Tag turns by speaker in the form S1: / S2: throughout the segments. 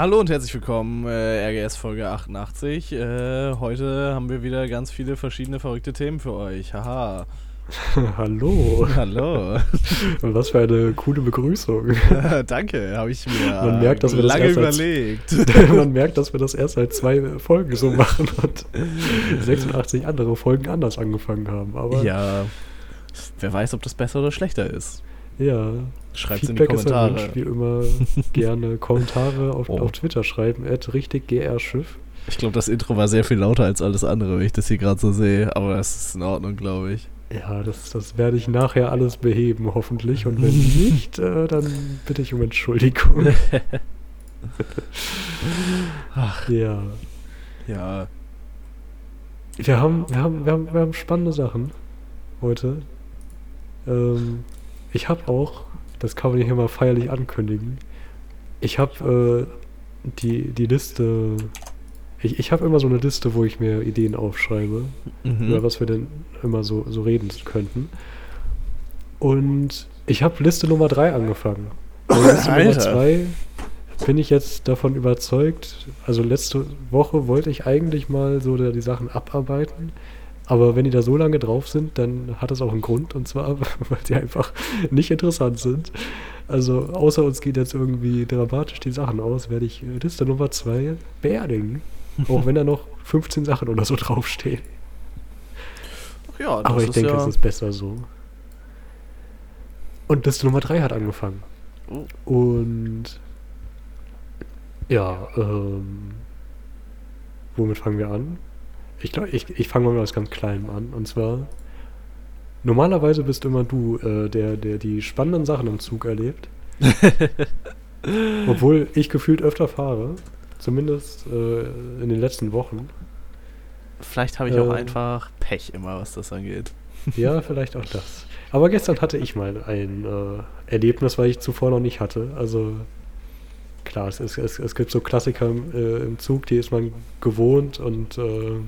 S1: Hallo und herzlich willkommen, äh, RGS Folge 88. Äh, heute haben wir wieder ganz viele verschiedene verrückte Themen für euch. Haha.
S2: Hallo.
S1: Hallo.
S2: Was für eine coole Begrüßung.
S1: Danke, habe ich mir
S2: man merkt, dass wir
S1: lange
S2: das
S1: überlegt.
S2: Als, man merkt, dass wir das erst seit zwei Folgen so machen und 86 andere Folgen anders angefangen haben. Aber
S1: ja, wer weiß, ob das besser oder schlechter ist.
S2: Ja.
S1: Schreibt in die Kommentare.
S2: Ist wie immer gerne Kommentare auf, oh. auf Twitter schreiben. At richtig grschiff.
S1: Ich glaube, das Intro war sehr viel lauter als alles andere, wenn ich das hier gerade so sehe. Aber es ist in Ordnung, glaube ich.
S2: Ja, das, das werde ich nachher alles beheben, hoffentlich. Und wenn nicht, äh, dann bitte ich um Entschuldigung.
S1: Ach.
S2: Ja.
S1: Ja.
S2: Wir haben, wir haben, wir haben, wir haben spannende Sachen heute. Ähm, ich habe auch, das kann man hier mal feierlich ankündigen, ich habe äh, die, die Liste, ich, ich habe immer so eine Liste, wo ich mir Ideen aufschreibe, mhm. über was wir denn immer so, so reden könnten. Und ich habe Liste Nummer 3 angefangen. Also Liste Nummer 2 bin ich jetzt davon überzeugt, also letzte Woche wollte ich eigentlich mal so die Sachen abarbeiten. Aber wenn die da so lange drauf sind, dann hat das auch einen Grund. Und zwar, weil sie einfach nicht interessant sind. Also, außer uns geht jetzt irgendwie dramatisch die Sachen aus, werde ich Liste Nummer 2 beerdigen. auch wenn da noch 15 Sachen oder so draufstehen.
S1: Ja,
S2: Aber ich denke, ja es ist besser so. Und Liste Nummer 3 hat angefangen. Oh. Und ja, ähm, womit fangen wir an? Ich glaube, ich, ich fange mal mit was ganz Kleinem an. Und zwar, normalerweise bist immer du, äh, der, der die spannenden Sachen im Zug erlebt. Obwohl ich gefühlt öfter fahre. Zumindest äh, in den letzten Wochen.
S1: Vielleicht habe ich auch einfach Pech immer, was das angeht.
S2: Ja, vielleicht auch das. Aber gestern hatte ich mal ein äh, Erlebnis, weil ich zuvor noch nicht hatte. Also klar, es, es, es gibt so Klassiker äh, im Zug, die ist man gewohnt und äh,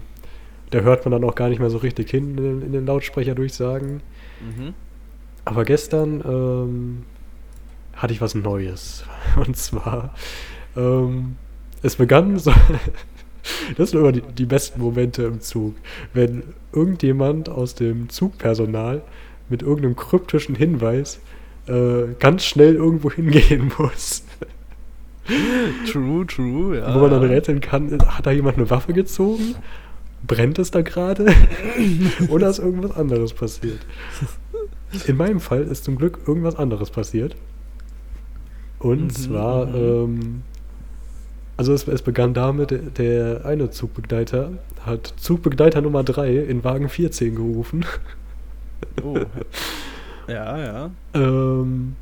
S2: da hört man dann auch gar nicht mehr so richtig hin in, in den Lautsprecherdurchsagen. Mhm. Aber gestern ähm, hatte ich was Neues. Und zwar, ähm, es begann so. das sind immer die, die, besten Momente im Zug. Wenn irgendjemand aus dem Zugpersonal mit irgendeinem kryptischen Hinweis äh, ganz schnell irgendwo hingehen muss.
S1: True, true, ja.
S2: Wo man dann rätseln kann, hat da jemand eine Waffe gezogen? Brennt es da gerade oder ist irgendwas anderes passiert? In meinem Fall ist zum Glück irgendwas anderes passiert. Und mhm, zwar, mhm. ähm, also es, es, begann damit, der eine Zugbegleiter hat Zugbegleiter Nummer 3 in Wagen 14 gerufen.
S1: Oh. Ja, ja.
S2: ähm,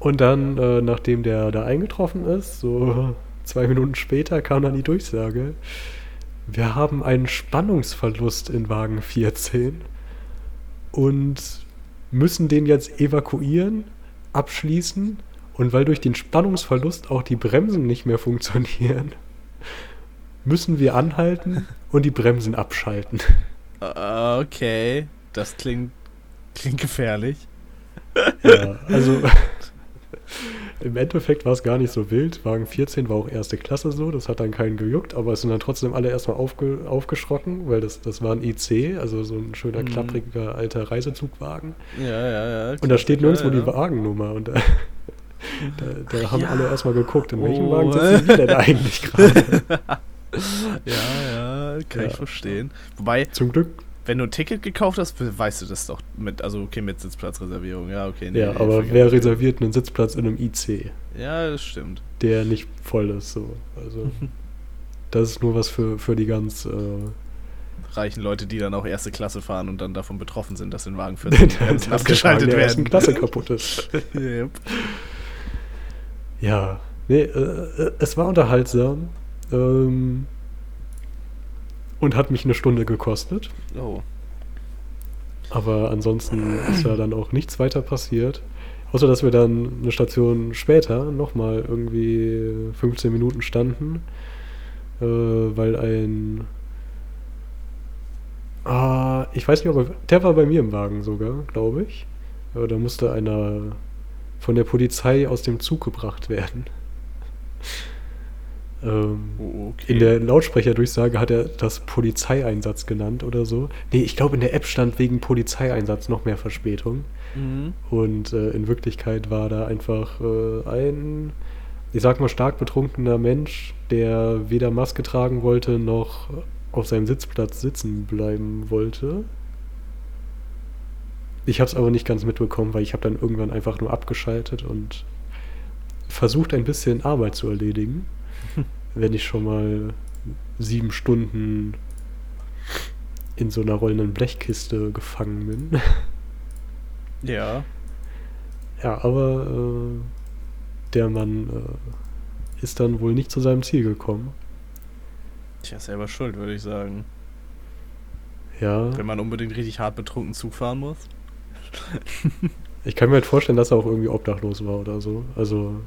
S2: und dann, äh, nachdem der da eingetroffen ist, so Zwei Minuten später kam dann die Durchsage, wir haben einen Spannungsverlust in Wagen 14 und müssen den jetzt evakuieren, abschließen und weil durch den Spannungsverlust auch die Bremsen nicht mehr funktionieren, müssen wir anhalten und die Bremsen abschalten.
S1: Ah, okay, das klingt, klingt gefährlich.
S2: Ja, also im Endeffekt war es gar nicht so wild. Wagen 14 war auch erste Klasse so, das hat dann keinen gejuckt, aber es sind dann trotzdem alle erstmal aufge, aufgeschrocken, weil das, das war ein IC, also so ein schöner, mhm. klappriger alter Reisezugwagen.
S1: Ja, ja, ja.
S2: Und da steht nirgendwo ja. die Wagennummer und da, da, da haben ja. alle erstmal geguckt, in welchem oh. Wagen sitzen wir denn eigentlich gerade?
S1: ja, ja, kann ja. ich verstehen. Wobei.
S2: Zum Glück
S1: wenn du ein Ticket gekauft hast, weißt du das doch mit, also okay, mit Sitzplatzreservierung, ja, okay.
S2: Nee, ja, aber wer reserviert einen Sitzplatz in einem IC?
S1: Ja, das stimmt.
S2: Der nicht voll ist, so. Also, das ist nur was für, für die ganz. Äh,
S1: reichen Leute, die dann auch erste Klasse fahren und dann davon betroffen sind, dass in Wagen 14 abgeschaltet
S2: der
S1: werden.
S2: ersten Klasse kaputt ist. yep. Ja, nee, äh, äh, es war unterhaltsam. Ähm, und hat mich eine Stunde gekostet.
S1: Oh.
S2: Aber ansonsten ist ja dann auch nichts weiter passiert. Außer dass wir dann eine Station später nochmal irgendwie 15 Minuten standen, äh, weil ein. Ah, ich weiß nicht, ob er, der war bei mir im Wagen sogar, glaube ich. Äh, da musste einer von der Polizei aus dem Zug gebracht werden. Ähm,
S1: Oh, okay.
S2: In der Lautsprecherdurchsage hat er das Polizeieinsatz genannt oder so. Nee, ich glaube, in der App stand wegen Polizeieinsatz noch mehr Verspätung.
S1: Mhm.
S2: Und äh, in Wirklichkeit war da einfach äh, ein, ich sag mal, stark betrunkener Mensch, der weder Maske tragen wollte noch auf seinem Sitzplatz sitzen bleiben wollte. Ich habe es aber nicht ganz mitbekommen, weil ich habe dann irgendwann einfach nur abgeschaltet und versucht ein bisschen Arbeit zu erledigen, wenn ich schon mal sieben Stunden in so einer rollenden Blechkiste gefangen bin.
S1: Ja.
S2: Ja, aber äh, der Mann äh, ist dann wohl nicht zu seinem Ziel gekommen.
S1: Tja, selber schuld, würde ich sagen.
S2: Ja,
S1: Wenn man unbedingt richtig hart betrunken Zug fahren muss.
S2: ich kann mir halt vorstellen, dass er auch irgendwie obdachlos war oder so. Also,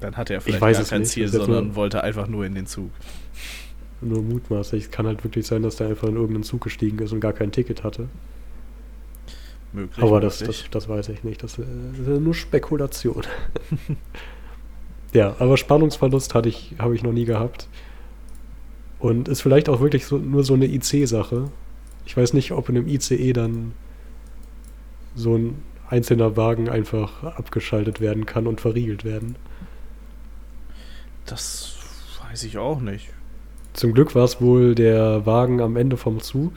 S1: Dann hatte er vielleicht gar kein
S2: nicht,
S1: Ziel, sondern wollte einfach nur in den Zug.
S2: nur mutmaßlich. Es kann halt wirklich sein, dass der einfach in irgendeinen Zug gestiegen ist und gar kein Ticket hatte.
S1: Möglich.
S2: Aber das, das, das weiß ich nicht. Das ist nur Spekulation. ja, aber Spannungsverlust hatte ich, habe ich noch nie gehabt. Und ist vielleicht auch wirklich so, nur so eine IC-Sache. Ich weiß nicht, ob in einem ICE dann so ein einzelner Wagen einfach abgeschaltet werden kann und verriegelt werden.
S1: Das weiß ich auch nicht.
S2: Zum Glück war es wohl der Wagen am Ende vom Zug.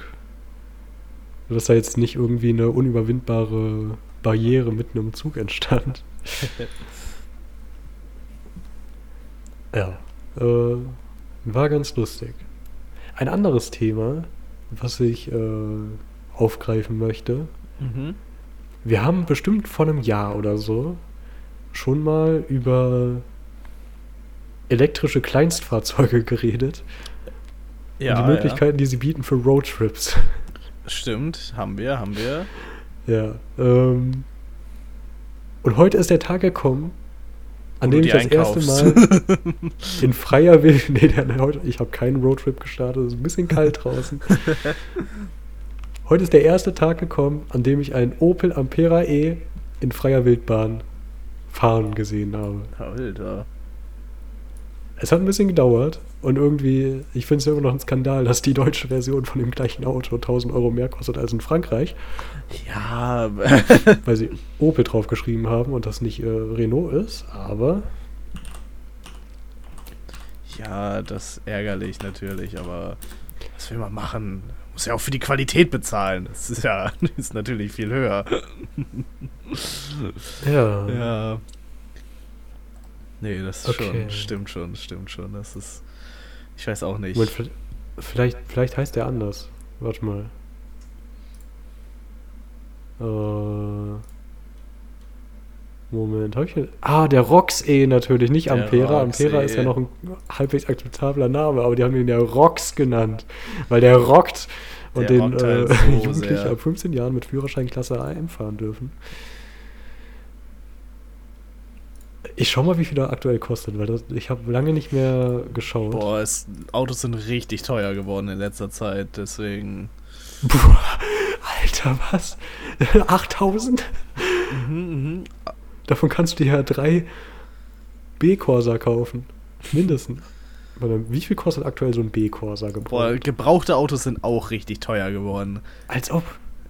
S2: Dass da jetzt nicht irgendwie eine unüberwindbare Barriere mitten im Zug entstand. Ja, äh, war ganz lustig. Ein anderes Thema, was ich äh, aufgreifen möchte.
S1: Mhm.
S2: Wir haben bestimmt vor einem Jahr oder so schon mal über elektrische Kleinstfahrzeuge geredet
S1: Ja,
S2: und die Möglichkeiten, die sie bieten für Roadtrips.
S1: ja. Stimmt, haben wir, haben wir.
S2: ja. Ähm, und heute ist der Tag gekommen, an dem ich das erste
S1: einkaufst.
S2: Mal in freier Wild. Nee, heute, ich habe keinen Roadtrip gestartet, es ist ein bisschen kalt draußen. heute ist der erste Tag gekommen, an dem ich einen Opel Ampera E in freier Wildbahn fahren gesehen habe.
S1: Alter.
S2: Es hat ein bisschen gedauert und irgendwie, ich finde es immer noch ein Skandal, dass die deutsche Version von dem gleichen Auto 1000 Euro mehr kostet als in Frankreich,
S1: Ja,
S2: weil sie Opel draufgeschrieben haben und das nicht äh, Renault ist, aber
S1: ja, das ist ärgerlich natürlich, aber was will man machen? Muss ja auch für die Qualität bezahlen. Das ist ja ist natürlich viel höher.
S2: ja,
S1: Ja. Nee, das ist
S2: Okay.
S1: schon, stimmt schon, stimmt schon. Das ist. Ich weiß auch nicht.
S2: Moment, vi- vielleicht, vielleicht heißt der anders. Warte mal. Äh, Moment, hab ich hier? Ah, der Rox E natürlich, nicht
S1: Der
S2: Ampera.
S1: Rox
S2: Ampera ist ja noch ein halbwegs akzeptabler Name, aber die haben ihn ja Rox genannt, weil der rockt und
S1: Der
S2: den
S1: rockt halt
S2: äh,
S1: so
S2: Jugendliche ab 15 Jahren mit Führerschein Klasse AM fahren dürfen. Ich schau mal, wie viel der aktuell kostet, weil das, ich habe lange nicht mehr geschaut.
S1: Boah, es, Autos sind richtig teuer geworden in letzter Zeit, deswegen.
S2: Boah, Alter, was? 8000?
S1: Mhm, mhm.
S2: Davon kannst du dir ja drei B-Corsa kaufen. Mindestens. Wie viel kostet aktuell so ein B-Corsa
S1: Boah,
S2: gebraucht?
S1: gebrauchte Autos sind auch richtig teuer geworden.
S2: Als ob.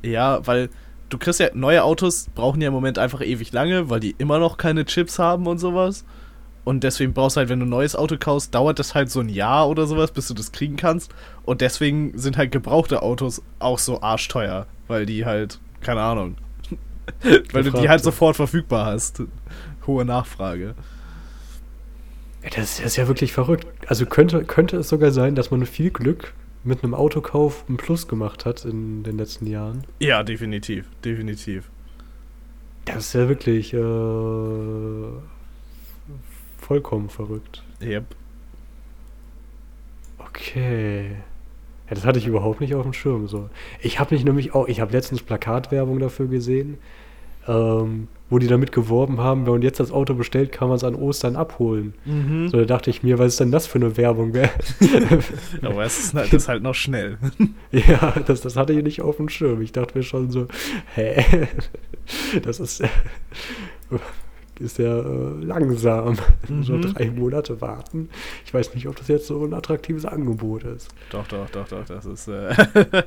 S1: Ja, weil du kriegst ja neue Autos brauchen ja im Moment einfach ewig lange, weil die immer noch keine Chips haben und sowas. Und deswegen brauchst du halt, wenn du ein neues Auto kaufst, dauert das halt so ein Jahr oder sowas, bis du das kriegen kannst. Und deswegen sind halt gebrauchte Autos auch so arschteuer, weil die halt, keine Ahnung, weil du die halt sofort verfügbar hast. Hohe Nachfrage.
S2: Das, das ist ja wirklich verrückt. Also könnte, könnte es sogar sein, dass man mit viel Glück mit einem Autokauf einen Plus gemacht hat in den letzten Jahren.
S1: Ja, definitiv, definitiv.
S2: Das ist ja wirklich äh, vollkommen verrückt.
S1: Yep.
S2: Okay. Ja, das hatte ich überhaupt nicht auf dem Schirm. So. Ich habe mich nämlich auch, ich habe letztens Plakatwerbung dafür gesehen, ähm, wo die damit geworben haben, wenn man jetzt das Auto bestellt, kann man es an Ostern abholen.
S1: Mhm.
S2: So, da dachte ich mir, was ist denn das für eine Werbung? Wer-
S1: Aber es ist, halt- das ist halt noch schnell.
S2: ja, das, das hatte ich nicht auf dem Schirm. Ich dachte mir schon so, hä? Das ist. Ist ja äh, langsam.
S1: Mhm.
S2: So drei Monate warten. Ich weiß nicht, ob das jetzt so ein attraktives Angebot ist.
S1: Doch, doch, doch, doch, das ist, äh,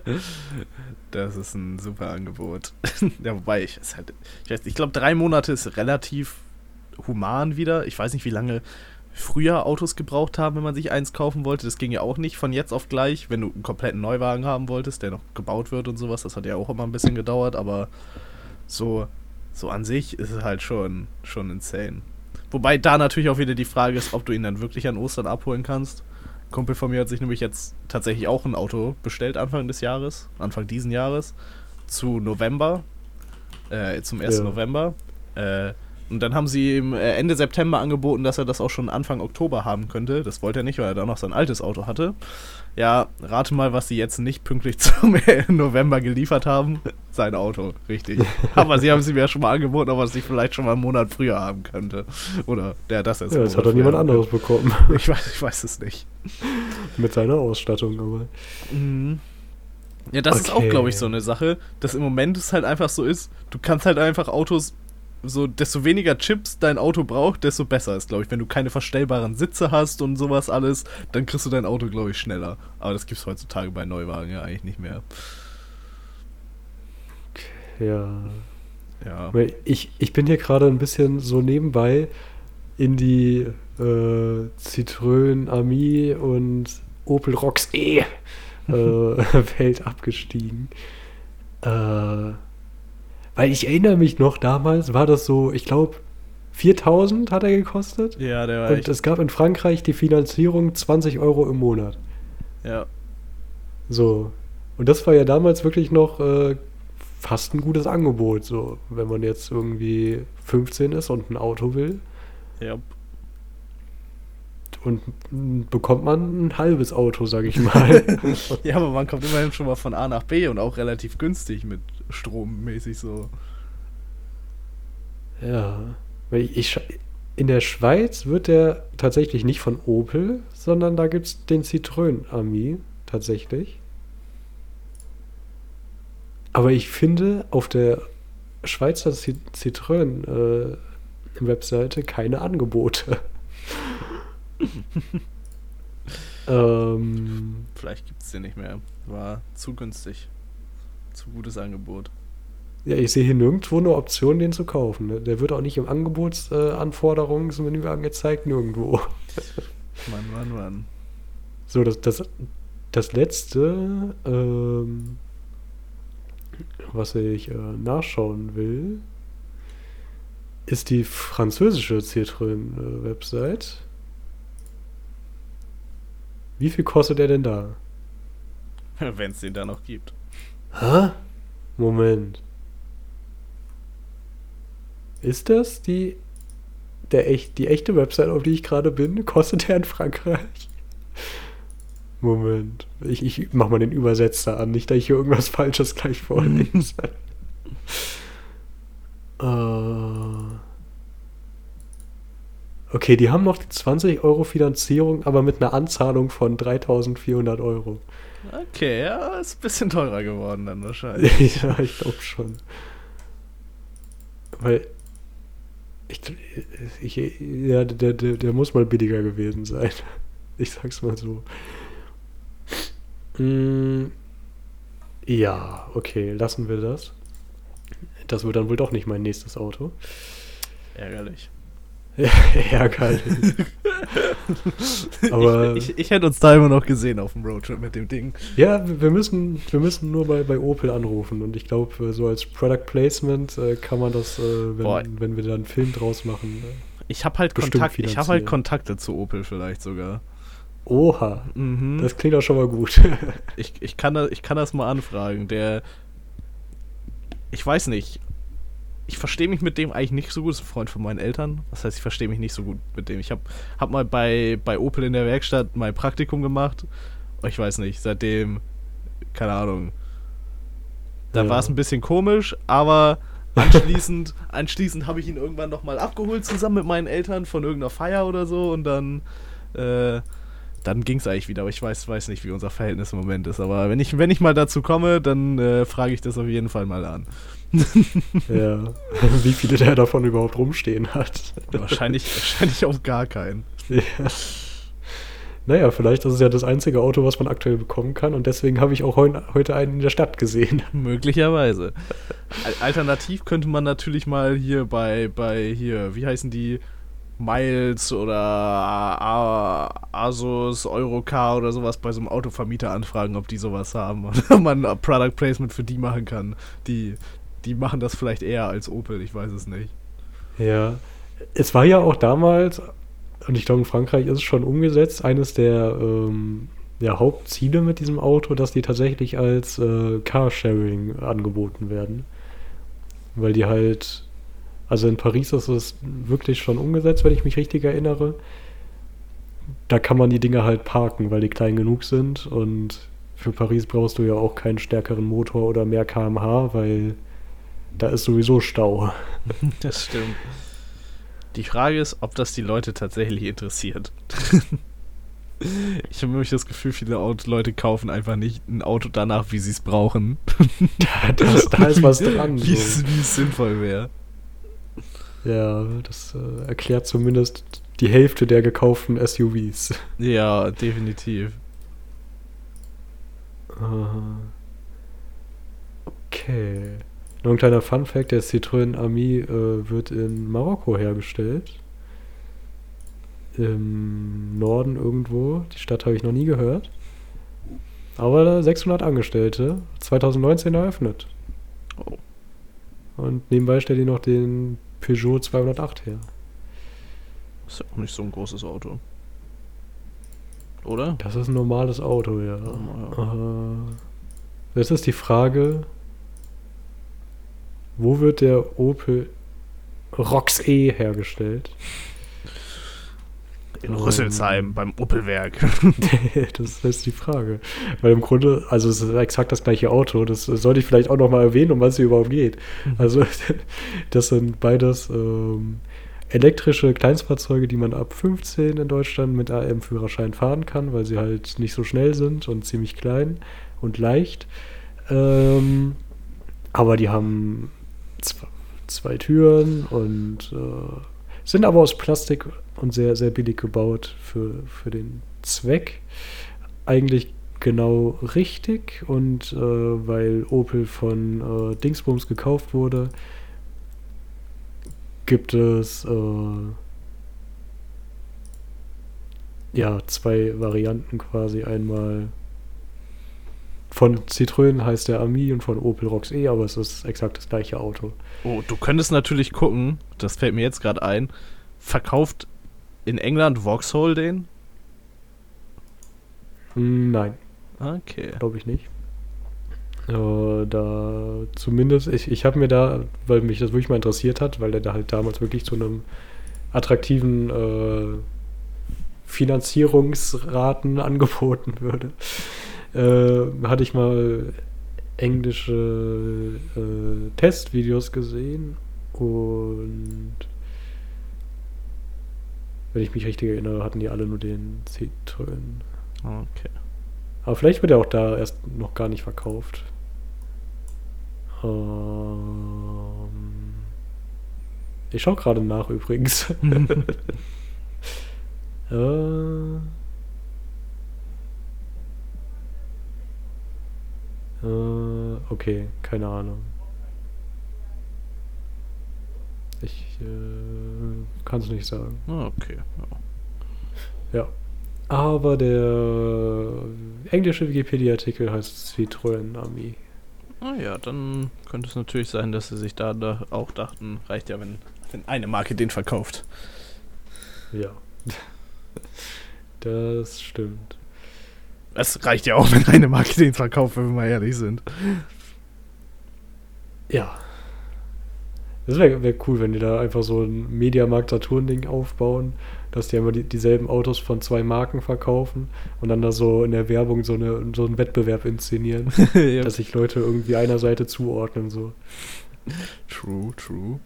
S1: das ist ein super Angebot. ja, wobei ich, es halt, ich weiß, ich glaube, drei Monate ist relativ human wieder. Ich weiß nicht, wie lange früher Autos gebraucht haben, wenn man sich eins kaufen wollte. Das ging ja auch nicht von jetzt auf gleich, wenn du einen kompletten Neuwagen haben wolltest, der noch gebaut wird und sowas. Das hat ja auch immer ein bisschen gedauert, aber so, so an sich ist es halt schon, schon insane. Wobei da natürlich auch wieder die Frage ist, ob du ihn dann wirklich an Ostern abholen kannst. Ein Kumpel von mir hat sich nämlich jetzt tatsächlich auch ein Auto bestellt Anfang des Jahres, Anfang diesen Jahres, zu November, äh, zum 1.
S2: Ja.
S1: November. Äh, und dann haben sie ihm äh, Ende September angeboten, dass er das auch schon Anfang Oktober haben könnte. Das wollte er nicht, weil er da noch sein altes Auto hatte. Ja, rate mal, was sie jetzt nicht pünktlich zum November geliefert haben. Sein Auto, richtig. Aber sie haben es ihm ja schon mal angeboten, ob er es nicht vielleicht schon mal einen Monat früher haben könnte. Oder der das jetzt.
S2: Ja, das hat
S1: früher haben
S2: anderes bekommen.
S1: Ich weiß, ich weiß es nicht.
S2: Mit seiner Ausstattung, aber.
S1: Mhm. Ja, das ist auch,
S2: Okay.
S1: glaube ich, so eine Sache, dass im Moment es halt einfach so ist, du kannst halt einfach Autos, so desto weniger Chips dein Auto braucht, desto besser ist, glaube ich. Wenn du keine verstellbaren Sitze hast und sowas alles, dann kriegst du dein Auto, glaube ich, schneller. Aber das gibt es heutzutage bei Neuwagen ja eigentlich nicht mehr.
S2: Ja.
S1: Ja.
S2: Ich, ich bin hier gerade ein bisschen so nebenbei in die äh, Citroën Ami und Opel Rox E äh, Welt abgestiegen. Äh, weil ich erinnere mich noch, damals war das so, ich glaube, 4000 hat er gekostet.
S1: Ja, der war
S2: Und
S1: echt.
S2: es gab in Frankreich die Finanzierung 20 Euro im Monat.
S1: Ja.
S2: So. Und das war ja damals wirklich noch äh, fast ein gutes Angebot. So, wenn man jetzt irgendwie 15 ist und ein Auto will.
S1: Ja.
S2: Und bekommt man ein halbes Auto, sag ich mal.
S1: ja, aber man kommt immerhin schon mal von A nach B und auch relativ günstig mit Strommäßig so.
S2: ja. Weil ich, ich, in der Schweiz wird der tatsächlich nicht von Opel, sondern da gibt es den Citroën Ami tatsächlich. Aber ich finde auf der Schweizer Ci- Citroën äh, Webseite keine Angebote. ähm,
S1: Vielleicht gibt es den nicht mehr. War zu günstig. Zu gutes Angebot.
S2: ja, ich sehe hier nirgendwo eine Option, den zu kaufen. ne? Der wird auch nicht im Angebotsanforderungsmenü angezeigt, nirgendwo.
S1: Mann, Mann, Mann.
S2: So, das, das, das letzte, ähm, was ich äh, nachschauen will, ist die französische Citroën-Website. Wie viel kostet er denn da?
S1: Wenn es den da noch gibt.
S2: Hä? Moment. Ist das die, der echt, die echte Website, auf die ich gerade bin? Kostet der in Frankreich? Moment. Ich, ich mach mal den Übersetzer an, nicht, dass ich hier irgendwas Falsches gleich vorlese. äh. Okay, die haben noch die 20 Euro Finanzierung, aber mit einer Anzahlung von 3400 Euro.
S1: Okay, ja, ist ein bisschen teurer geworden dann wahrscheinlich.
S2: ja, ich glaube schon. Weil ich, ich ja, der, der, der muss mal billiger gewesen sein. Ich sag's mal so. Mm, ja, okay, lassen wir das. Das wird dann wohl doch nicht mein nächstes Auto.
S1: Ärgerlich.
S2: Ja, ärgerlich. Aber
S1: ich, ich, ich hätte uns da immer noch gesehen auf dem Roadtrip mit dem Ding.
S2: ja, wir müssen, wir müssen nur bei, bei Opel anrufen und ich glaube, so als Product Placement äh, kann man das, äh,
S1: Boah.
S2: wenn, wenn wir da einen Film draus machen. Äh,
S1: Ich habe halt Kontakt, ich habe halt
S2: finanzieren.
S1: Kontakte zu Opel vielleicht sogar.
S2: Oha,
S1: Mhm.
S2: das klingt auch schon mal gut.
S1: ich, ich, kann das, ich kann das mal anfragen. Der. Ich weiß nicht. Ich verstehe mich mit dem eigentlich nicht so gut. Das ist ein Freund von meinen Eltern. Das heißt, ich verstehe mich nicht so gut mit dem. Ich habe hab mal bei, bei Opel in der Werkstatt mein Praktikum gemacht. Ich weiß nicht, seitdem. Keine Ahnung. Da
S2: Ja.
S1: war es ein bisschen komisch, aber anschließend, anschließend habe ich ihn irgendwann nochmal abgeholt zusammen mit meinen Eltern von irgendeiner Feier oder so und dann. Äh, dann ging es eigentlich wieder. Aber ich weiß, weiß nicht, wie unser Verhältnis im Moment ist. Aber wenn ich, wenn ich mal dazu komme, dann äh, frage ich das auf jeden Fall mal an.
S2: ja, wie viele der davon überhaupt rumstehen hat.
S1: wahrscheinlich, wahrscheinlich auch gar keinen. Ja.
S2: Naja, vielleicht ist es ja das einzige Auto, was man aktuell bekommen kann und deswegen habe ich auch heu heute einen in der Stadt gesehen.
S1: Möglicherweise. Alternativ könnte man natürlich mal hier bei, bei hier, wie heißen die? Miles oder Asus, Eurocar oder sowas bei so einem Autovermieter anfragen, ob die sowas haben und ob man ein Product Placement für die machen kann. Die, die machen das vielleicht eher als Opel, ich weiß es nicht.
S2: Ja, es war ja auch damals, und ich glaube in Frankreich ist es schon umgesetzt, eines der ähm, ja, Hauptziele mit diesem Auto, dass die tatsächlich als äh, Carsharing angeboten werden. Weil die halt also in Paris ist es wirklich schon umgesetzt, wenn ich mich richtig erinnere. Da kann man die Dinge halt parken, weil die klein genug sind. Und für Paris brauchst du ja auch keinen stärkeren Motor oder mehr kmh, weil da ist sowieso Stau.
S1: Das stimmt. Die Frage ist, ob das die Leute tatsächlich interessiert. Ich habe nämlich das Gefühl, viele Leute kaufen einfach nicht ein Auto danach, wie sie es brauchen.
S2: Da, das, da ist was dran.
S1: Wie so. es sinnvoll wäre.
S2: Ja, das äh, erklärt zumindest die Hälfte der gekauften SUVs.
S1: Ja, definitiv.
S2: Okay. Nur ein kleiner Fun-Fact: Der Citroën Ami äh, wird in Marokko hergestellt. Im Norden irgendwo. Die Stadt habe ich noch nie gehört. Aber 600 Angestellte. 2019 eröffnet. Oh. Und nebenbei stellt die noch den Peugeot 208 her.
S1: Ist ja auch nicht so ein großes Auto. Oder?
S2: Das ist ein normales Auto, ja. Oh, ja. Äh, jetzt ist die Frage, wo wird der Opel Rox E hergestellt?
S1: In Rüsselsheim um, beim Opelwerk.
S2: das ist die Frage. Weil im Grunde, also es ist exakt das gleiche Auto. Das sollte ich vielleicht auch noch mal erwähnen, um was es überhaupt geht. Mhm. Also das sind beides ähm, elektrische Kleinstfahrzeuge, die man ab 15 in Deutschland mit AM-Führerschein fahren kann, weil sie halt nicht so schnell sind und ziemlich klein und leicht. Ähm, aber die haben zwei, Türen und äh, sind aber aus Plastik und sehr, sehr billig gebaut für, für den Zweck. Eigentlich genau richtig und äh, weil Opel von äh, Dingsbums gekauft wurde, gibt es äh, ja zwei Varianten quasi. Einmal von Citroën heißt der Ami und von Opel Rox E, aber es ist exakt das gleiche Auto.
S1: Oh, du könntest natürlich gucken, das fällt mir jetzt gerade ein, verkauft in England Vauxhall den?
S2: Nein.
S1: Okay.
S2: Glaube ich nicht. Äh, da zumindest, ich, ich habe mir da, weil mich das wirklich mal interessiert hat, weil der da halt damals wirklich zu einem attraktiven äh, Finanzierungsraten angeboten würde, äh, hatte ich mal englische äh, Testvideos gesehen und wenn ich mich richtig erinnere, hatten die alle nur den Citroën.
S1: Okay.
S2: Aber vielleicht wird er auch da erst noch gar nicht verkauft. Ähm ich schaue gerade nach übrigens. äh äh, okay, keine Ahnung. Ich äh, kann es nicht sagen.
S1: Ah, okay.
S2: Ja. ja. Aber der englische Wikipedia-Artikel heißt Citroën Ami.
S1: Ah ja, dann könnte es natürlich sein, dass sie sich da, da auch dachten, reicht ja, wenn, wenn eine Marke den verkauft.
S2: Ja. Das stimmt.
S1: Es reicht ja auch, wenn eine Marke den verkauft, wenn wir mal ehrlich sind.
S2: Ja. Das wäre wär cool, wenn die da einfach so ein Mediamarkt-Saturn-Ding aufbauen, dass die immer die, dieselben Autos von zwei Marken verkaufen und dann da so in der Werbung so, eine, so einen Wettbewerb inszenieren, ja. dass sich Leute irgendwie einer Seite zuordnen. So.
S1: True, true.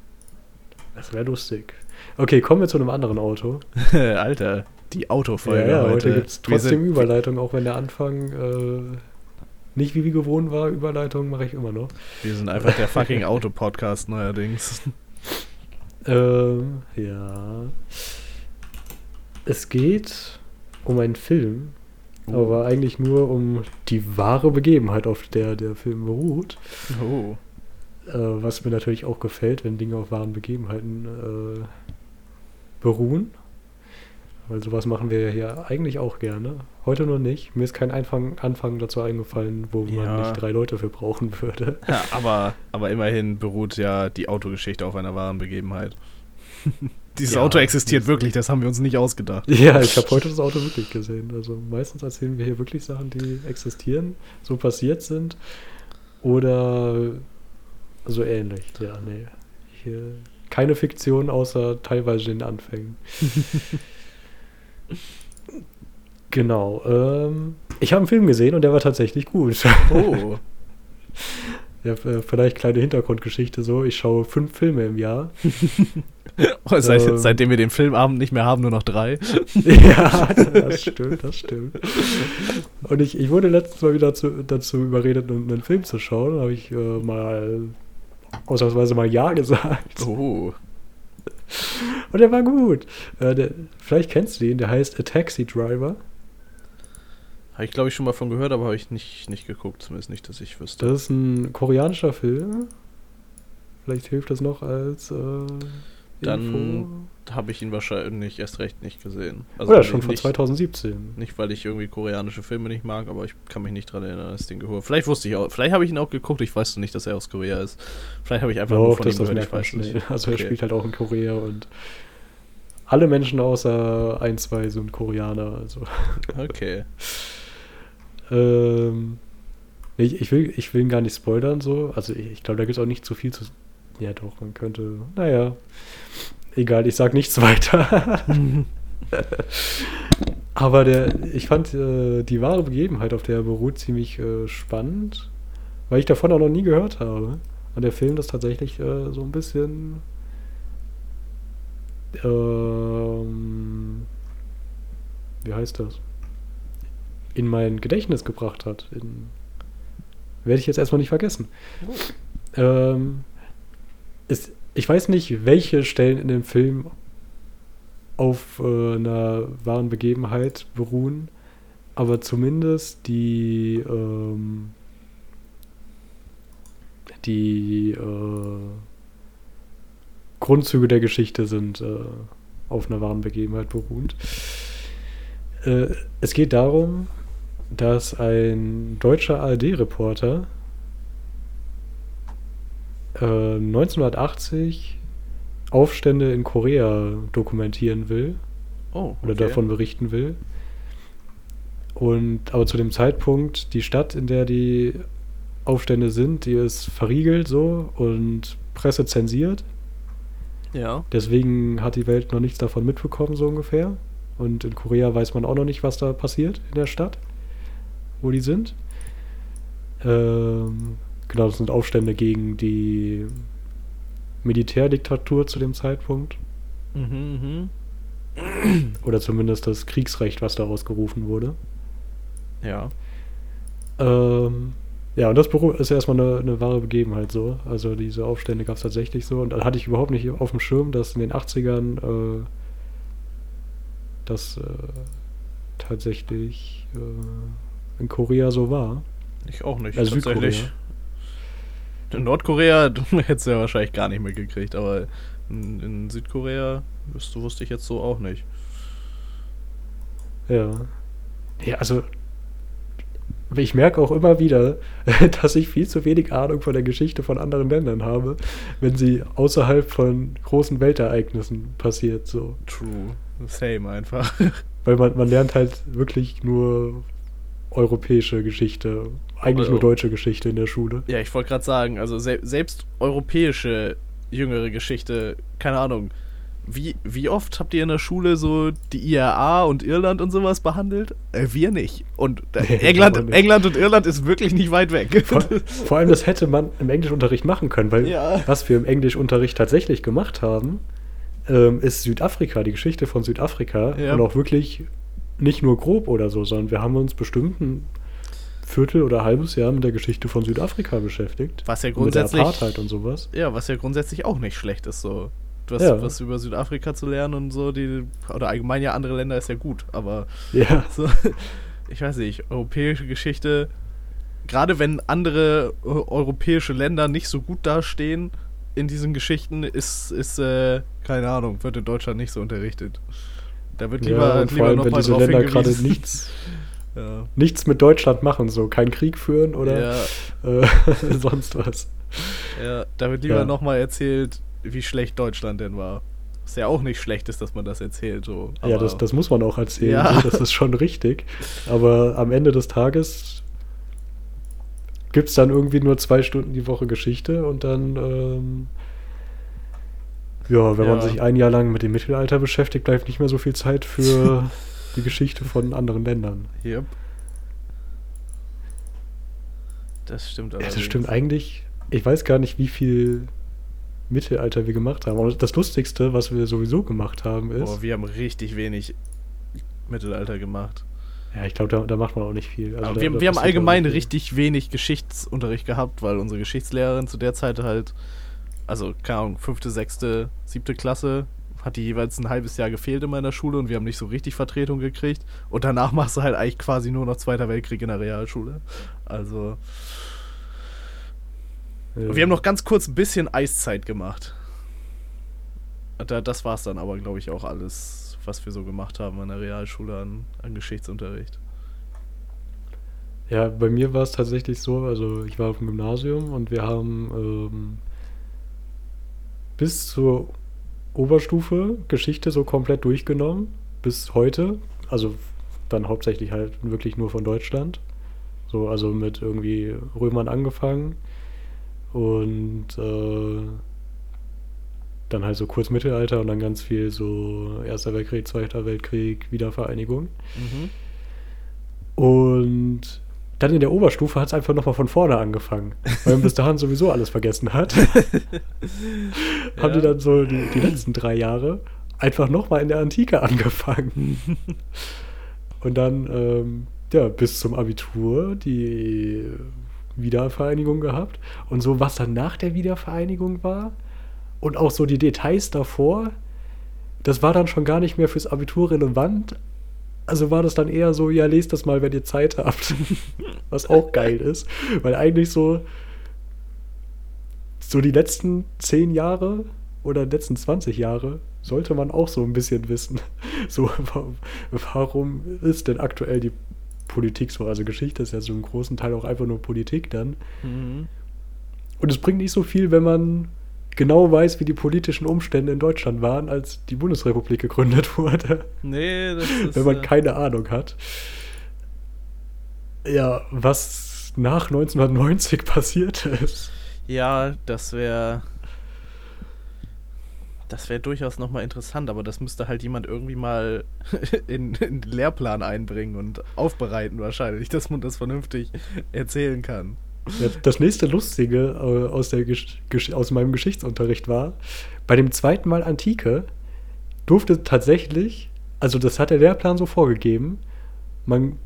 S2: Das wäre lustig. Okay, kommen wir zu einem anderen Auto.
S1: Alter, Die Autofolge
S2: ja, ja, heute
S1: heute.
S2: gibt es
S1: Wir
S2: trotzdem
S1: sind-
S2: Überleitung, auch wenn der Anfang äh, nicht wie wie gewohnt war. Überleitung mache ich immer noch.
S1: Wir sind einfach der fucking Auto-Podcast neuerdings.
S2: Ähm, ja. Es geht um einen Film,
S1: Oh.
S2: aber eigentlich nur um die wahre Begebenheit, auf der der Film beruht.
S1: Oh.
S2: Äh, was mir natürlich auch gefällt, wenn Dinge auf wahren Begebenheiten äh, beruhen. Weil sowas machen wir ja hier eigentlich auch gerne. Heute nur nicht. Mir ist kein Anfang, Anfang dazu eingefallen, wo man
S1: Ja.
S2: nicht drei Leute für brauchen würde.
S1: Ja, aber, aber immerhin beruht ja die Autogeschichte auf einer wahren Begebenheit. Dieses
S2: Ja,
S1: Auto existiert wirklich, das haben wir uns nicht ausgedacht.
S2: Ja, ich habe heute das Auto wirklich gesehen. Also meistens erzählen wir hier wirklich Sachen, die existieren, so passiert sind. Oder so ähnlich. Ja, nee. Hier keine Fiktion außer teilweise den Anfängen. genau. Ähm, ich habe einen Film gesehen und der war tatsächlich gut.
S1: Oh.
S2: ja, vielleicht kleine Hintergrundgeschichte so. Ich schaue fünf Filme im Jahr.
S1: Oh, seit,
S2: Ähm.
S1: seitdem wir den Filmabend nicht mehr haben, nur noch drei.
S2: ja, das stimmt, das stimmt. Und ich, ich wurde letztens mal wieder zu, dazu überredet, einen, einen Film zu schauen. Da habe ich äh, mal ausnahmsweise mal Ja gesagt.
S1: Oh.
S2: Und der war gut. Äh, der, vielleicht kennst du den, der heißt A Taxi Driver.
S1: Habe ich, glaube ich, schon mal von gehört, aber habe ich nicht, nicht geguckt. Zumindest nicht, dass ich wüsste.
S2: Das ist ein koreanischer Film. Vielleicht hilft das noch als äh,
S1: Dann. Habe ich ihn wahrscheinlich erst recht nicht gesehen.
S2: Oder schon
S1: nicht,
S2: von 2017.
S1: Nicht, weil ich irgendwie koreanische Filme nicht mag, aber ich kann mich nicht dran erinnern, dass ich den gehört Vielleicht wusste ich auch, vielleicht habe ich ihn auch geguckt, ich weiß nicht, dass er aus Korea ist. Vielleicht habe ich einfach nur
S2: Doch,
S1: von
S2: das,
S1: ihm
S2: das
S1: gehört, ich weiß nicht.
S2: Also er
S1: Okay.
S2: spielt halt auch in Korea und alle Menschen außer ein, zwei sind Koreaner. Also
S1: Okay.
S2: Ähm, ich, ich, will, ich will ihn gar nicht spoilern, so. Also, ich, ich glaube, da gibt es auch nicht zu viel zu. Ja, doch, man könnte. Naja. Egal, ich sag nichts weiter. Aber der, ich fand äh, die wahre Begebenheit, auf der er beruht, ziemlich äh, spannend, weil ich davon auch noch nie gehört habe. Und der Film das tatsächlich äh, so ein bisschen. Ähm, wie heißt das? in mein Gedächtnis gebracht hat. In, werde ich jetzt erstmal nicht vergessen. Ähm, ist, ich weiß nicht, welche Stellen in dem Film auf äh, einer wahren Begebenheit beruhen, aber zumindest die ähm, die äh, Grundzüge der Geschichte sind äh, auf einer wahren Begebenheit beruhend. Äh, es geht darum, dass ein deutscher ARD-Reporter äh, 1980 Aufstände in Korea dokumentieren will
S1: Oh,
S2: oder
S1: okay.
S2: davon berichten will. Und aber zu dem Zeitpunkt, die Stadt, in der die Aufstände sind, die ist verriegelt so und Presse zensiert.
S1: Ja.
S2: Deswegen hat die Welt noch nichts davon mitbekommen, so ungefähr. Und in Korea weiß man auch noch nicht, was da passiert in der Stadt, wo die sind. Ähm, genau, das sind Aufstände gegen die Militärdiktatur zu dem Zeitpunkt.
S1: Mhm, mhm.
S2: Oder zumindest das Kriegsrecht, was da ausgerufen wurde.
S1: Ja.
S2: Ähm, ja, und das ist erstmal eine, eine wahre Begebenheit so. Also diese Aufstände gab es tatsächlich so. Und dann hatte ich überhaupt nicht auf dem Schirm, dass in den 80ern äh, das äh, tatsächlich äh, in Korea so war.
S1: Ich auch nicht.
S2: Also
S1: tatsächlich. In Nordkorea hättest du ja wahrscheinlich gar nicht mitgekriegt, aber in, in Südkorea wüsste, wusste ich jetzt so auch nicht.
S2: Ja. Ja, also ich merke auch immer wieder, dass ich viel zu wenig Ahnung von der Geschichte von anderen Ländern habe, wenn sie außerhalb von großen Weltereignissen passiert. So.
S1: True. Same einfach.
S2: Weil man, man lernt halt wirklich nur europäische Geschichte, eigentlich
S1: Aber-
S2: nur deutsche Geschichte in der Schule.
S1: Ja, ich wollte gerade sagen, also se selbst europäische jüngere Geschichte, keine Ahnung. Wie, wie oft habt ihr in der Schule so die IRA und Irland und sowas behandelt? Äh, wir nicht. Und äh,
S2: Nee,
S1: England,
S2: nicht.
S1: England und Irland ist wirklich nicht weit weg.
S2: Vor, vor allem, das hätte man im Englischunterricht machen können, weil
S1: Ja.
S2: was wir im Englischunterricht tatsächlich gemacht haben, ähm, ist Südafrika, die Geschichte von Südafrika.
S1: Ja.
S2: Und auch wirklich nicht nur grob oder so, sondern wir haben uns bestimmt ein Viertel oder halbes Jahr mit der Geschichte von Südafrika beschäftigt.
S1: Was ja
S2: Und mit der
S1: grundsätzlich.
S2: Apartheid und sowas.
S1: Ja, was ja grundsätzlich auch nicht schlecht ist, so. Du hast
S2: Ja.
S1: was über Südafrika zu lernen und so, die, oder allgemein ja andere Länder ist ja gut, aber
S2: Ja,
S1: so, ich weiß nicht, europäische Geschichte, gerade wenn andere äh, europäische Länder nicht so gut dastehen in diesen Geschichten, ist, ist äh, keine Ahnung, wird in Deutschland nicht so unterrichtet. Da wird lieber,
S2: ja und vor
S1: lieber
S2: wenn diese
S1: drauf
S2: Länder gerade nichts,
S1: Ja.
S2: nichts mit Deutschland machen, so keinen Krieg führen oder
S1: Ja,
S2: äh, sonst was.
S1: ja, da wird lieber
S2: Ja.
S1: nochmal erzählt, wie schlecht Deutschland denn war. Was ja auch nicht schlecht ist, dass man das erzählt. So.
S2: ja,
S1: aber-
S2: das, das muss man auch erzählen,
S1: Ja.
S2: das ist schon richtig. Aber am Ende des Tages gibt es dann irgendwie nur zwei Stunden die Woche Geschichte und dann, ähm, ja, wenn man
S1: Ja.
S2: sich ein Jahr lang mit dem Mittelalter beschäftigt, bleibt nicht mehr so viel Zeit für die Geschichte von anderen Ländern.
S1: Yep. Das stimmt
S2: Ja, das stimmt eigentlich. Ich weiß gar nicht, wie viel Mittelalter wir gemacht haben. Aber das Lustigste, was wir sowieso gemacht haben, ist.
S1: Boah, wir haben richtig wenig Mittelalter gemacht.
S2: ja, ich glaube, da, da macht man auch nicht viel. Also da-
S1: wir,
S2: da
S1: wir haben allgemein
S2: auch
S1: richtig wenig Geschichtsunterricht gehabt, weil unsere Geschichtslehrerin zu der Zeit halt, also keine Ahnung, fünfte, sechste, siebte Klasse, hat die jeweils ein halbes Jahr gefehlt in meiner Schule und wir haben nicht so richtig Vertretung gekriegt. Und danach machst du halt eigentlich quasi nur noch Zweiter Weltkrieg in der Realschule. Also.
S2: Ja.
S1: Wir haben noch ganz kurz ein bisschen Eiszeit gemacht. Da, das war es dann aber, glaube ich, auch alles, was wir so gemacht haben an der Realschule an, an Geschichtsunterricht.
S2: Ja, bei mir war es tatsächlich so, also ich war auf dem Gymnasium und wir haben ähm, bis zur Oberstufe Geschichte so komplett durchgenommen, bis heute. Also dann hauptsächlich halt wirklich nur von Deutschland. So, also mit irgendwie Römern angefangen und äh, dann halt so kurz Mittelalter und dann ganz viel so Erster Weltkrieg, Zweiter Weltkrieg, Wiedervereinigung.
S1: Mhm.
S2: Und dann in der Oberstufe hat es einfach nochmal von vorne angefangen, weil man bis dahin sowieso alles vergessen hat. Haben die
S1: Ja.
S2: dann so die, die letzten drei Jahre einfach nochmal in der Antike angefangen. Und dann, ähm, ja, bis zum Abitur die Wiedervereinigung gehabt. Und so, was dann nach der Wiedervereinigung war und auch so die Details davor, das war dann schon gar nicht mehr fürs Abitur relevant. Also war das dann eher so, ja, lest das mal, wenn ihr Zeit habt. Was auch geil ist. Weil eigentlich so, so die letzten zehn Jahre oder letzten 20 Jahre sollte man auch so ein bisschen wissen. So, wa- warum ist denn aktuell die Politik so? Also Geschichte ist ja so im großen Teil auch einfach nur Politik dann.
S1: Mhm.
S2: Und es bringt nicht so viel, wenn man genau weiß, wie die politischen Umstände in Deutschland waren, als die Bundesrepublik gegründet wurde.
S1: Nee, das ist.
S2: wenn man
S1: äh,
S2: keine Ahnung hat. Ja, was nach 1990 passiert ist.
S1: Ja, das wäre. Das wäre durchaus nochmal interessant, aber das müsste halt jemand irgendwie mal in, in den Lehrplan einbringen und aufbereiten, wahrscheinlich, dass man das vernünftig erzählen kann.
S2: Das nächste Lustige äh, aus, der aus meinem Geschichtsunterricht war, bei dem zweiten Mal Antike durfte tatsächlich, also das hat der Lehrplan so vorgegeben, man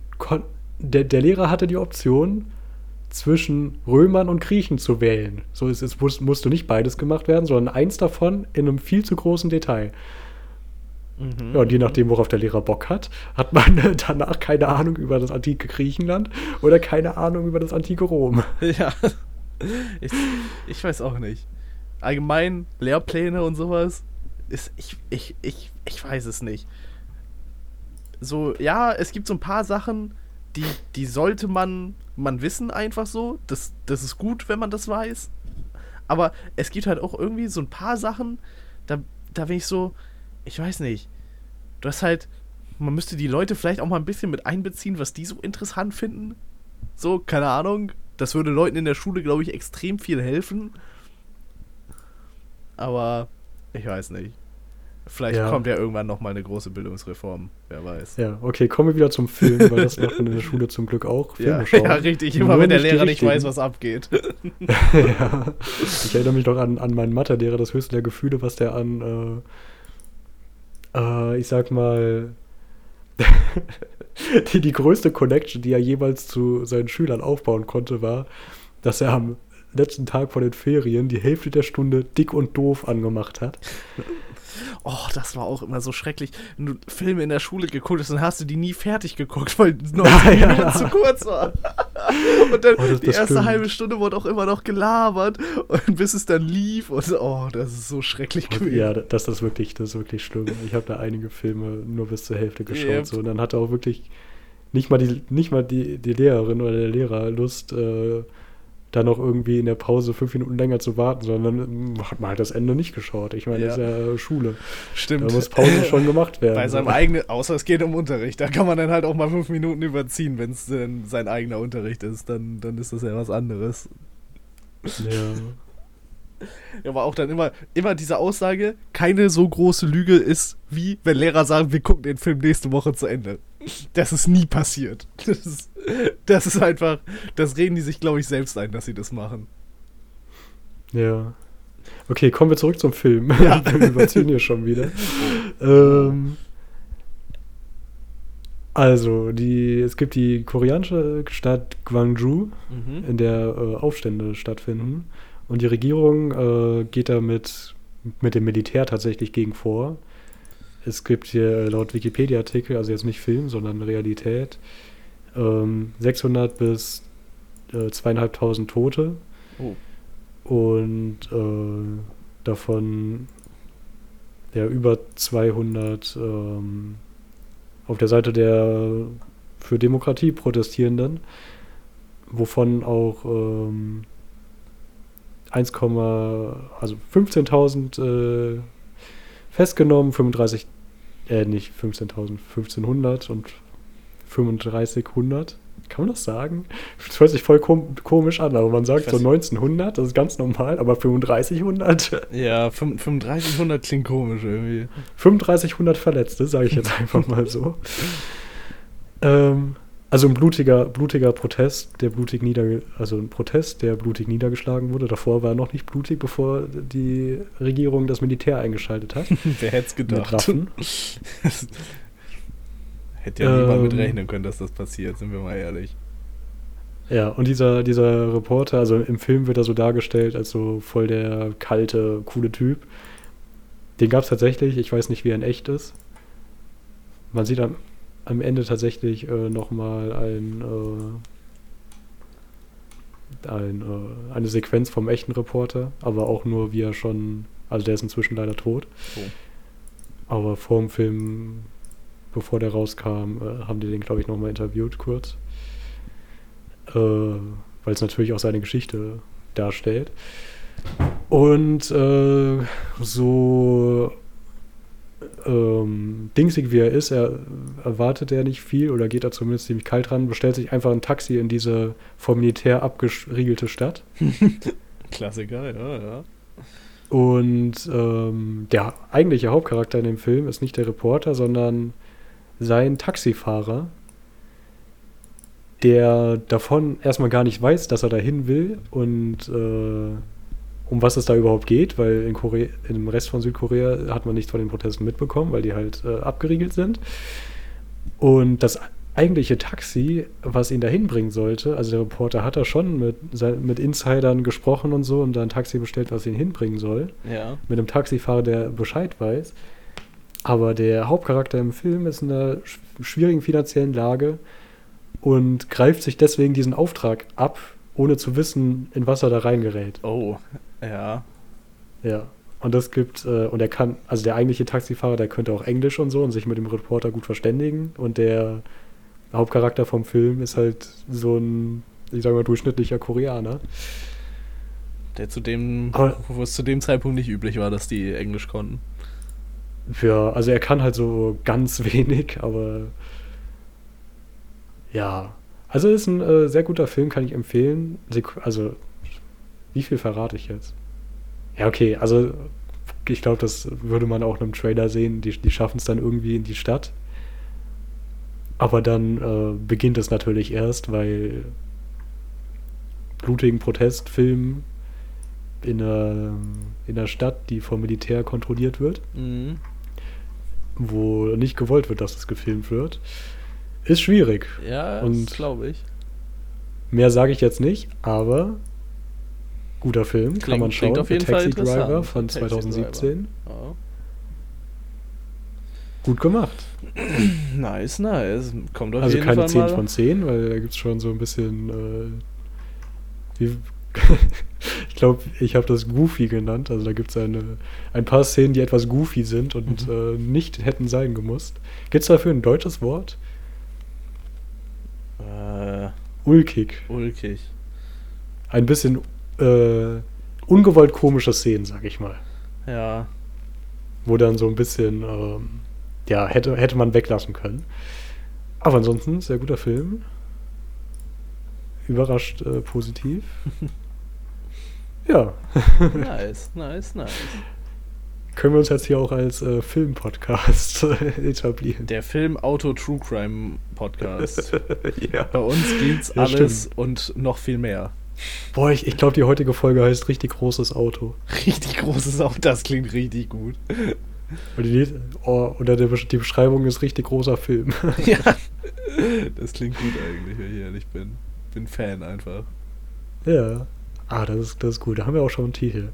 S2: der, der Lehrer hatte die Option, zwischen Römern und Griechen zu wählen. So es, es muss, musste nicht beides gemacht werden, sondern eins davon in einem viel zu großen Detail.
S1: Mhm.
S2: Ja, und je nachdem, worauf der Lehrer Bock hat, hat man danach keine Ahnung über das antike Griechenland oder keine Ahnung über das antike Rom.
S1: Ja. Ich, ich weiß auch nicht. Allgemein Lehrpläne und sowas ist. Ich, ich, ich, ich weiß es nicht. So, ja, es gibt so ein paar Sachen, die, die sollte man, man wissen einfach so. Das, das ist gut, wenn man das weiß. Aber es gibt halt auch irgendwie so ein paar Sachen, da, da bin ich so, ich weiß nicht. Du hast halt, man müsste die Leute vielleicht auch mal ein bisschen mit einbeziehen, was die so interessant finden. So, keine Ahnung. Das würde Leuten in der Schule, glaube ich, extrem viel helfen. Aber ich weiß nicht. Vielleicht
S2: Ja.
S1: kommt ja irgendwann noch mal eine große Bildungsreform. Wer weiß.
S2: Ja, okay, kommen wir wieder zum Film, weil das macht man in der Schule zum Glück auch.
S1: Ja,
S2: Filme schauen.
S1: ja, richtig. Immer
S2: Nur
S1: wenn der Lehrer nicht weiß, was abgeht.
S2: ja. Ich erinnere mich noch an, an meinen Mathelehrer, das höchste der Gefühle, was der an äh, ich sag mal, die, die größte Connection, die er jemals zu seinen Schülern aufbauen konnte, war, dass er am letzten Tag vor den Ferien die Hälfte der Stunde dick und doof angemacht hat.
S1: Oh, das war auch immer so schrecklich. Wenn du Filme in der Schule geguckt hast, dann hast du die nie fertig geguckt, weil 90
S2: Ja, ja.
S1: Minuten zu kurz war. Und dann
S2: Oh, das-
S1: die
S2: das
S1: erste
S2: stimmt.
S1: halbe Stunde wurde auch immer noch gelabert und bis es dann lief und oh, das ist so schrecklich gewesen.
S2: Ja, das ist wirklich, das ist wirklich schlimm. Ich habe da einige Filme nur bis zur Hälfte geschaut.
S1: Yep.
S2: So, und dann hatte auch wirklich nicht mal die, nicht mal die, die Lehrerin oder der Lehrer Lust, äh, da noch irgendwie in der Pause fünf Minuten länger zu warten, sondern ähm, hat man halt das Ende nicht geschaut. Ich meine, das ist ja Schule.
S1: Stimmt.
S2: Da muss Pause schon gemacht werden.
S1: Bei seinem eigenen, außer es geht um Unterricht, da kann man dann halt auch mal fünf Minuten überziehen, wenn es denn sein eigener Unterricht ist, dann, dann ist das ja was anderes.
S2: Ja.
S1: Ja, aber auch dann immer, immer diese Aussage, keine so große Lüge ist wie, wenn Lehrer sagen, wir gucken den Film nächste Woche zu Ende. Das ist nie passiert. Das ist, das ist einfach, das reden die sich, glaube ich, selbst ein, dass sie das machen.
S2: Ja. Okay, kommen wir zurück zum Film. Ja. wir überziehen hier schon wieder. Ähm, also, die, es gibt die koreanische Stadt Gwangju,
S1: Mhm.
S2: in der äh, Aufstände stattfinden. Und die Regierung äh, geht da mit, dem Militär tatsächlich gegen vor. Es gibt hier laut Wikipedia-Artikel, also jetzt nicht Film, sondern Realität, ähm, 600 bis äh, zweieinhalbtausend Tote.
S1: Oh.
S2: Und äh, davon ja über 200 ähm, auf der Seite der für Demokratie protestierenden, wovon auch ähm, 1, also 15.000 äh, festgenommen, 35, äh, nicht 15.000, 1500 und 3500. Kann man das sagen? Das hört sich voll kom komisch an, aber man sagt so
S1: weiß
S2: 1900, das ist ganz normal, aber 3500,
S1: Ja, 3500 klingt komisch irgendwie.
S2: 3500 Verletzte, sage ich jetzt einfach mal so. Ähm, also ein blutiger, blutiger Protest, der blutig niederge also ein Protest, der blutig niedergeschlagen wurde. Davor war er noch nicht blutig, bevor die Regierung das Militär eingeschaltet hat.
S1: Wer hätte es gedacht? Hätte ja niemand mit
S2: Ähm.
S1: rechnen können, dass das passiert, sind wir mal ehrlich.
S2: Ja, und dieser, dieser Reporter, also im Film wird er so dargestellt als so voll der kalte, coole Typ. Den gab es tatsächlich, ich weiß nicht, wie er in echt ist. Man sieht am, am Ende tatsächlich äh, nochmal ein, äh, ein, äh, eine Sequenz vom echten Reporter, aber auch nur, wie er schon, also der ist inzwischen leider tot.
S1: Oh.
S2: Aber vor dem Film, bevor der rauskam, äh, haben die den, glaube ich, nochmal interviewt kurz. Äh, Weil es natürlich auch seine Geschichte darstellt. Und äh, so ähm, dingsig wie er ist, er erwartet er nicht viel oder geht da zumindest ziemlich kalt ran, bestellt sich einfach ein Taxi in diese vom Militär abgeriegelte Stadt.
S1: Klassiker, ja, ja.
S2: Und ähm, der eigentliche Hauptcharakter in dem Film ist nicht der Reporter, sondern sein Taxifahrer, der davon erstmal gar nicht weiß, dass er dahin will und äh, um was es da überhaupt geht, weil in Korea, im Rest von Südkorea hat man nichts von den Protesten mitbekommen, weil die halt äh, abgeriegelt sind. Und das eigentliche Taxi, was ihn dahin bringen sollte, also der Reporter hat da schon mit, mit Insidern gesprochen und so und da ein Taxi bestellt, was ihn hinbringen soll
S1: Ja.
S2: mit einem Taxifahrer, der Bescheid weiß. Aber der Hauptcharakter im Film ist in einer sch- schwierigen finanziellen Lage und greift sich deswegen diesen Auftrag ab, ohne zu wissen, in was er da reingerät.
S1: Oh, ja.
S2: Ja. Und das gibt, äh, und er kann, also der eigentliche Taxifahrer, der könnte auch Englisch und so und sich mit dem Reporter gut verständigen. Und der Hauptcharakter vom Film ist halt so ein, ich sag mal, durchschnittlicher Koreaner.
S1: Der zu dem,
S2: Aber-
S1: wo es zu dem Zeitpunkt nicht üblich war, dass die Englisch konnten.
S2: Ja, also er kann halt so ganz wenig, aber ja. Also ist ein äh, sehr guter Film, kann ich empfehlen. Also, wie viel verrate ich jetzt? Ja, okay, also ich glaube, das würde man auch in einem Trailer sehen. Die, die schaffen es dann irgendwie in die Stadt. Aber dann äh, beginnt es natürlich erst, weil blutigen Protestfilm in einer, in einer Stadt, die vom Militär kontrolliert wird.
S1: Mhm.
S2: wo nicht gewollt wird, dass es gefilmt wird, ist schwierig.
S1: Ja,
S2: Und-
S1: glaube ich.
S2: Mehr sage ich jetzt nicht, aber guter Film, kann
S1: Klingt-
S2: man schauen.
S1: auf jeden
S2: The
S1: Fall
S2: Taxi Driver von
S1: Taxi Driver.
S2: 2017.
S1: Ja.
S2: Gut gemacht.
S1: Nice, nice. Kommt auf
S2: Also
S1: jeden
S2: keine
S1: Fall
S2: 10
S1: mal.
S2: von 10, weil da gibt es schon so ein bisschen. Äh, ich glaube, ich habe das Goofy genannt. Also da gibt es ein paar Szenen, die etwas goofy sind und
S1: Mhm.
S2: äh, nicht hätten sein gemusst. Gibt es dafür ein deutsches Wort?
S1: Äh,
S2: Ulkig.
S1: ulkig.
S2: Ein bisschen äh, ungewollt komische Szenen, sag ich mal.
S1: Ja.
S2: Wo dann so ein bisschen, ähm, ja, hätte, hätte man weglassen können. Aber ansonsten, sehr guter Film. Überrascht äh, positiv. ja,
S1: Nice, nice, nice.
S2: können wir uns jetzt hier auch als äh, Filmpodcast äh, etablieren.
S1: Der Film Auto True Crime Podcast.
S2: ja.
S1: Bei uns gibt's
S2: Ja,
S1: alles und noch viel mehr.
S2: Boah, ich, ich glaube, die heutige Folge heißt richtig großes Auto.
S1: Richtig großes Auto, das klingt richtig gut.
S2: Und die, oh, oder der, Besch- die Beschreibung ist richtig großer Film.
S1: ja. Das klingt gut eigentlich, wenn ich ehrlich bin. Bin Fan einfach.
S2: Ja. Ah, das ist, das ist gut. Da haben wir auch schon einen Titel.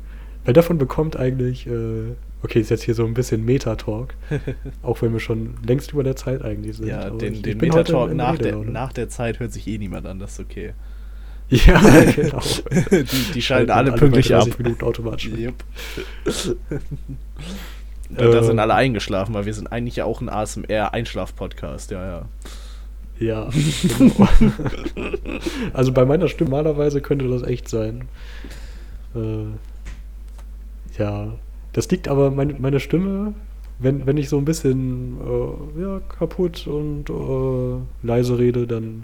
S2: Wer davon bekommt eigentlich, äh, okay, ist jetzt hier so ein bisschen Meta-Talk, auch wenn wir schon längst über der Zeit eigentlich sind.
S1: Ja, den, den Metatalk nach der, nach der Zeit hört sich eh niemand an, das ist okay.
S2: Ja, genau.
S1: die, die schalten alle pünktlich ab.
S2: 30 Minuten automatisch.
S1: Yep. Äh, da sind
S2: Ähm.
S1: alle eingeschlafen, weil wir sind eigentlich ja auch ein ASMR-Einschlaf-Podcast, ja, ja.
S2: Ja, genau. also bei meiner Stimme normalerweise könnte das echt sein. Äh, ja, das liegt aber, meine, meine Stimme, wenn, wenn ich so ein bisschen äh, ja, kaputt und äh, leise rede, dann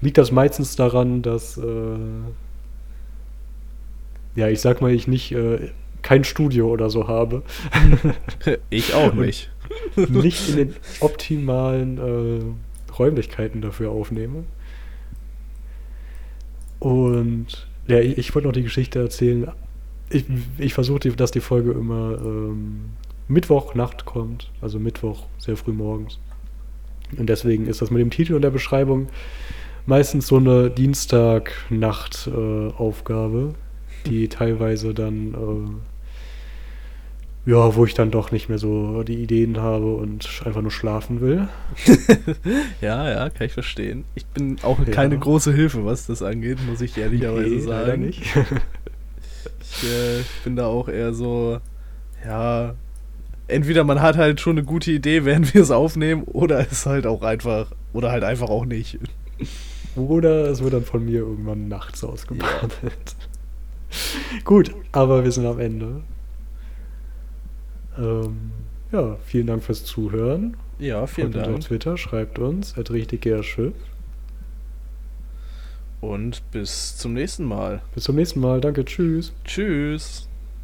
S2: liegt das meistens daran, dass, äh, ja, ich sag mal, ich nicht äh, kein Studio oder so habe.
S1: Ich auch nicht.
S2: nicht in den optimalen äh, Räumlichkeiten dafür aufnehme. Und ja, ich, ich wollte noch die Geschichte erzählen. Ich, ich versuche, dass die Folge immer ähm, Mittwochnacht kommt, also Mittwoch sehr früh morgens. Und deswegen ist das mit dem Titel und der Beschreibung meistens so eine Dienstag-Nacht-Aufgabe, die teilweise dann äh, ja, wo ich dann doch nicht mehr so die Ideen habe und einfach nur schlafen will.
S1: Ja, ja, kann ich verstehen. Ich bin auch
S2: Ja.
S1: keine große Hilfe, was das angeht, muss ich ehrlicherweise
S2: Nee,
S1: sagen.
S2: nicht.
S1: Ich, äh, ich bin da auch eher so, ja, entweder man hat halt schon eine gute Idee, während wir es aufnehmen, oder es halt auch einfach, oder halt einfach auch nicht.
S2: Oder es wird dann von mir irgendwann nachts ausgebadet. Gut, aber wir sind am Ende. Ähm, ja, vielen Dank fürs Zuhören.
S1: Ja, vielen
S2: Folgt uns auf
S1: Dank.
S2: Twitter, schreibt uns, at richtigschiff.
S1: Und bis zum nächsten Mal.
S2: Bis zum nächsten Mal. Danke, tschüss.
S1: Tschüss.